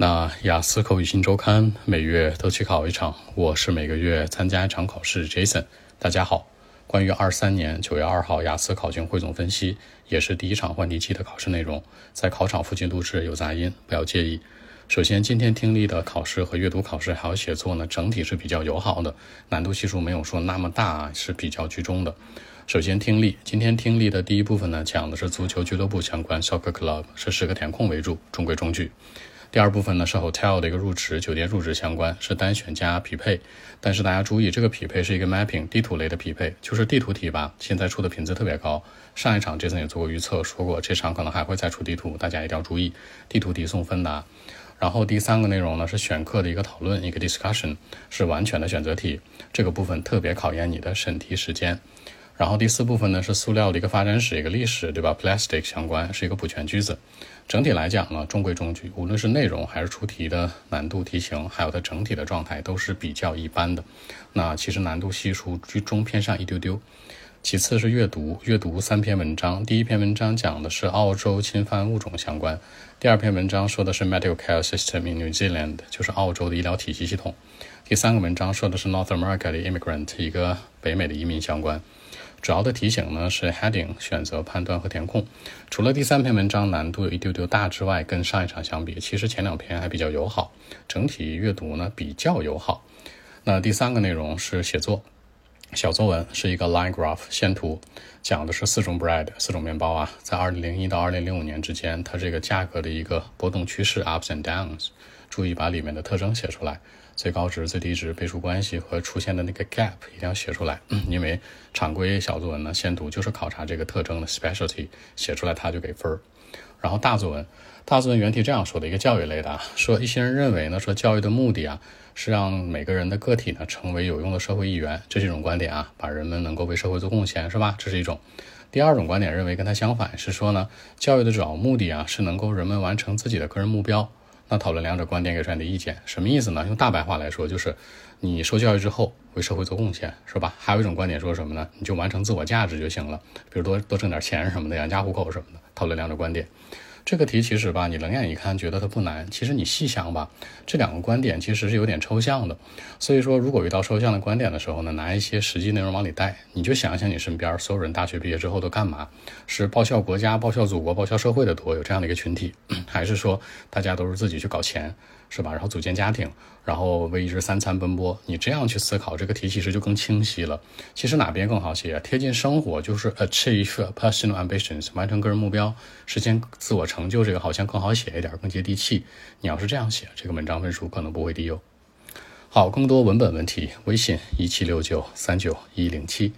那雅思口语新周刊每月都去考一场，我是每个月参加一场考试。Jason，大家好。关于二三年九月二号雅思考卷汇总分析，也是第一场换题期的考试内容，在考场附近录制有杂音，不要介意。首先，今天听力的考试和阅读考试还有写作呢，整体是比较友好的，难度系数没有说那么大，是比较居中的。首先，听力，今天听力的第一部分呢，讲的是足球俱乐部相关，Soccer Club 是十个填空为主，中规中矩。第二部分呢是 hotel 的一个入职，酒店入职相关是单选加匹配，但是大家注意，这个匹配是一个 mapping 地图类的匹配，就是地图题吧。现在出的频次特别高，上一场 Jason 也做过预测，说过这场可能还会再出地图，大家一定要注意地图题送分的。然后第三个内容呢是选课的一个讨论，一个 discussion 是完全的选择题，这个部分特别考验你的审题时间。然后第四部分呢是塑料的一个发展史，一个历史，对吧？Plastic 相关是一个补全句子。整体来讲呢，中规中矩，无论是内容还是出题的难度、题型，还有它整体的状态都是比较一般的。那其实难度系数居中偏上一丢丢。其次是阅读，阅读三篇文章，第一篇文章讲的是澳洲侵犯物种相关，第二篇文章说的是 medical care system in New Zealand，就是澳洲的医疗体系系统，第三个文章说的是 North America 的 immigrant，一个北美的移民相关。主要的题型呢是 heading 选择判断和填空，除了第三篇文章难度有一丢丢大之外，跟上一场相比，其实前两篇还比较友好，整体阅读呢比较友好。那第三个内容是写作，小作文是一个 line graph 线图，讲的是四种 bread 四种面包啊，在二零零一到二零零五年之间，它这个价格的一个波动趋势 ups and downs，注意把里面的特征写出来。最高值、最低值、倍数关系和出现的那个 gap 一定要写出来，因为常规小作文呢，先读就是考察这个特征的 specialty，写出来它就给分儿。然后大作文，大作文原题这样说的一个教育类的，说一些人认为呢，说教育的目的啊，是让每个人的个体呢成为有用的社会一员，这是一种观点啊，把人们能够为社会做贡献，是吧？这是一种。第二种观点认为跟它相反，是说呢，教育的主要目的啊，是能够人们完成自己的个人目标。那讨论两者观点，给出来的意见，什么意思呢？用大白话来说，就是你受教育之后为社会做贡献，是吧？还有一种观点说什么呢？你就完成自我价值就行了，比如多多挣点钱什么的，养家糊口什么的。讨论两者观点。这个题其实吧，你冷眼一看觉得它不难，其实你细想吧，这两个观点其实是有点抽象的。所以说，如果遇到抽象的观点的时候呢，拿一些实际内容往里带，你就想想你身边所有人大学毕业之后都干嘛？是报效国家、报效祖国、报效社会的多，有这样的一个群体，还是说大家都是自己去搞钱？是吧？然后组建家庭，然后为一日三餐奔波。你这样去思考这个题，其实就更清晰了。其实哪边更好写？贴近生活，就是 achieve personal ambitions，完成个人目标，实现自我成就，这个好像更好写一点，更接地气。你要是这样写，这个文章分数可能不会低哟。好，更多文本问题，微信一七六九三九一零七。